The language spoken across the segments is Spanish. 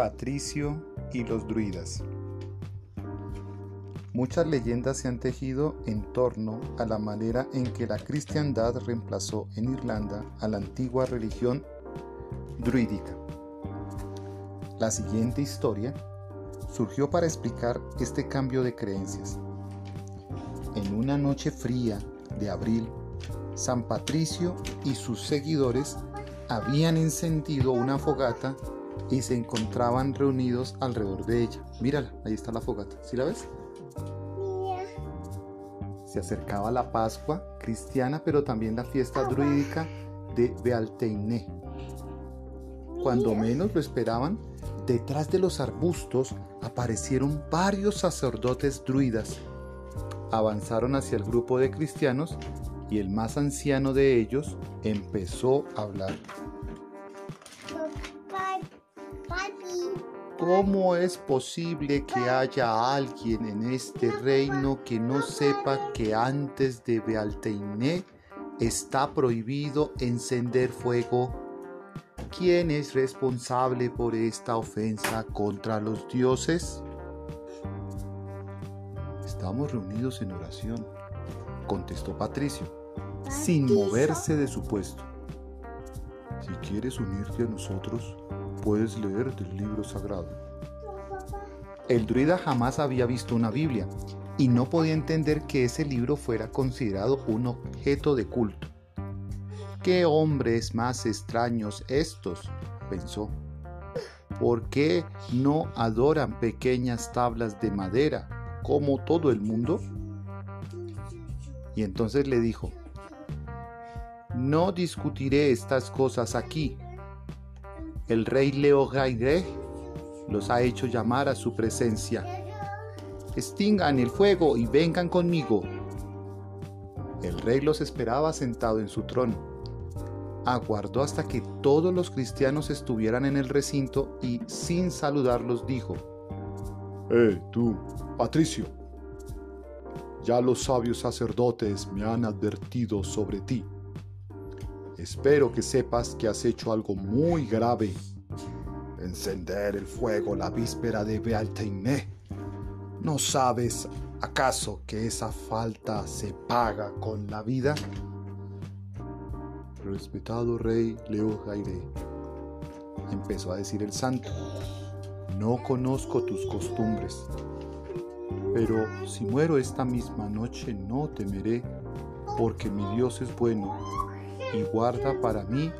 Patricio y los druidas. Muchas leyendas se han tejido en torno a la manera en que la cristiandad reemplazó en Irlanda a la antigua religión druídica. La siguiente historia surgió para explicar este cambio de creencias. En una noche fría de abril, San Patricio y sus seguidores habían encendido una fogata y se encontraban reunidos alrededor de ella. Mírala, ahí está la fogata. ¿Sí la ves? Se acercaba la Pascua cristiana, pero también la fiesta druídica de Bealteiné. Cuando menos lo esperaban, detrás de los arbustos aparecieron varios sacerdotes druidas. Avanzaron hacia el grupo de cristianos y el más anciano de ellos empezó a hablar. ¿Cómo es posible que haya alguien en este reino que no sepa que antes de Bealteiné está prohibido encender fuego? ¿Quién es responsable por esta ofensa contra los dioses? Estamos reunidos en oración, contestó Patricio, sin moverse de su puesto. Si quieres unirte a nosotros, puedes leer del libro sagrado. El druida jamás había visto una Biblia y no podía entender que ese libro fuera considerado un objeto de culto. ¿Qué hombres más extraños estos? pensó. ¿Por qué no adoran pequeñas tablas de madera como todo el mundo? Y entonces le dijo, no discutiré estas cosas aquí, el rey Leo los ha hecho llamar a su presencia. Extingan el fuego y vengan conmigo. El rey los esperaba sentado en su trono. Aguardó hasta que todos los cristianos estuvieran en el recinto y sin saludarlos dijo, ¡Eh, tú, Patricio! Ya los sabios sacerdotes me han advertido sobre ti. Espero que sepas que has hecho algo muy grave. Encender el fuego la víspera de Bealteiné. ¿No sabes acaso que esa falta se paga con la vida? Respetado rey Leo Jaire, empezó a decir el santo, no conozco tus costumbres, pero si muero esta misma noche no temeré, porque mi Dios es bueno y guarda para mí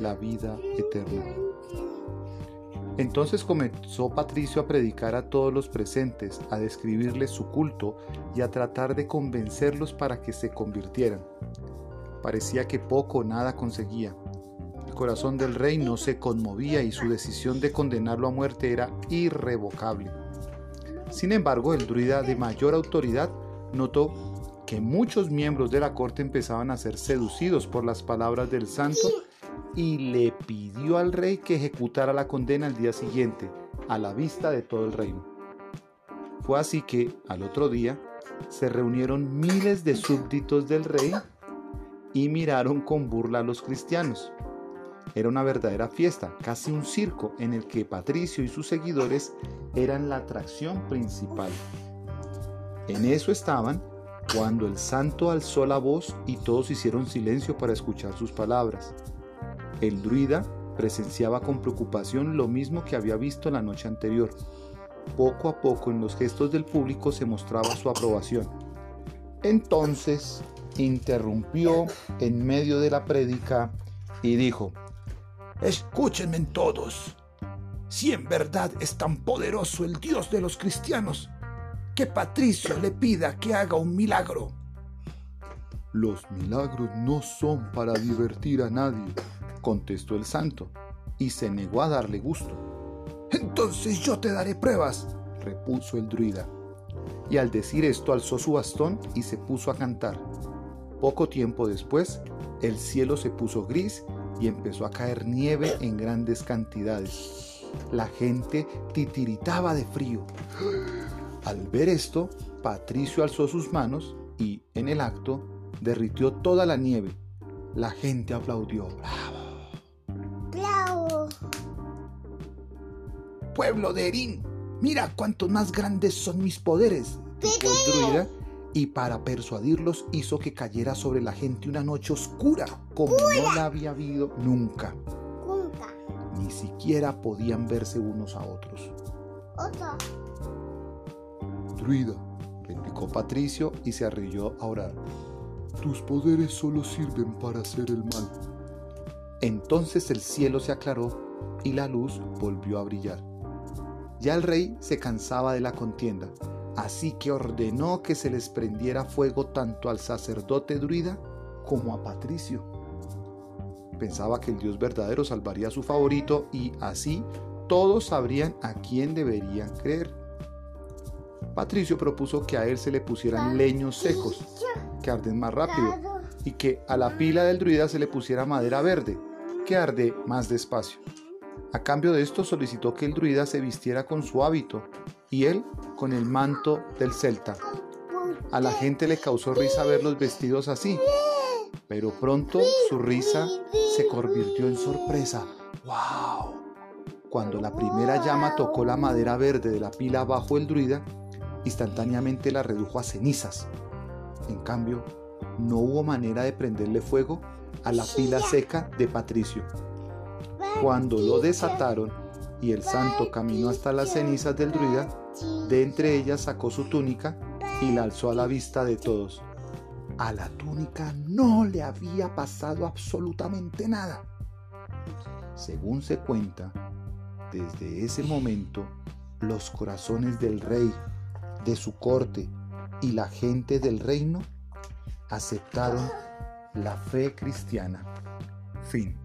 la vida eterna. Entonces comenzó Patricio a predicar a todos los presentes, a describirles su culto y a tratar de convencerlos para que se convirtieran. Parecía que poco o nada conseguía. El corazón del rey no se conmovía y su decisión de condenarlo a muerte era irrevocable. Sin embargo, el druida de mayor autoridad notó que muchos miembros de la corte empezaban a ser seducidos por las palabras del santo y le pidió al rey que ejecutara la condena al día siguiente, a la vista de todo el reino. Fue así que, al otro día, se reunieron miles de súbditos del rey y miraron con burla a los cristianos. Era una verdadera fiesta, casi un circo en el que Patricio y sus seguidores eran la atracción principal. En eso estaban cuando el santo alzó la voz y todos hicieron silencio para escuchar sus palabras. El druida presenciaba con preocupación lo mismo que había visto la noche anterior. Poco a poco en los gestos del público se mostraba su aprobación. Entonces interrumpió en medio de la prédica y dijo, Escúchenme todos. Si en verdad es tan poderoso el Dios de los cristianos, que Patricio le pida que haga un milagro. Los milagros no son para divertir a nadie, contestó el santo, y se negó a darle gusto. Entonces yo te daré pruebas, repuso el druida. Y al decir esto alzó su bastón y se puso a cantar. Poco tiempo después, el cielo se puso gris y empezó a caer nieve en grandes cantidades. La gente titiritaba de frío. Al ver esto, Patricio alzó sus manos y, en el acto, derritió toda la nieve. La gente aplaudió. ¡Bravo! ¡Bravo! pueblo de Erin. Mira cuántos más grandes son mis poderes, dijo el druida, y para persuadirlos hizo que cayera sobre la gente una noche oscura, como no la había habido nunca. Nunca. Ni siquiera podían verse unos a otros. Otro. Druida, replicó Patricio y se arrodilló a orar. Tus poderes solo sirven para hacer el mal. Entonces el cielo se aclaró y la luz volvió a brillar. Ya el rey se cansaba de la contienda, así que ordenó que se les prendiera fuego tanto al sacerdote druida como a Patricio. Pensaba que el Dios verdadero salvaría a su favorito y así todos sabrían a quién deberían creer. Patricio propuso que a él se le pusieran leños secos, que arden más rápido, y que a la pila del druida se le pusiera madera verde, que arde más despacio. A cambio de esto solicitó que el druida se vistiera con su hábito y él con el manto del celta. A la gente le causó risa verlos vestidos así, pero pronto su risa se convirtió en sorpresa. ¡Wow! Cuando la primera llama tocó la madera verde de la pila bajo el druida, instantáneamente la redujo a cenizas. En cambio, no hubo manera de prenderle fuego a la pila seca de Patricio. Cuando lo desataron y el santo caminó hasta las cenizas del druida, de entre ellas sacó su túnica y la alzó a la vista de todos. A la túnica no le había pasado absolutamente nada. Según se cuenta, desde ese momento los corazones del rey, de su corte y la gente del reino aceptaron la fe cristiana. Fin.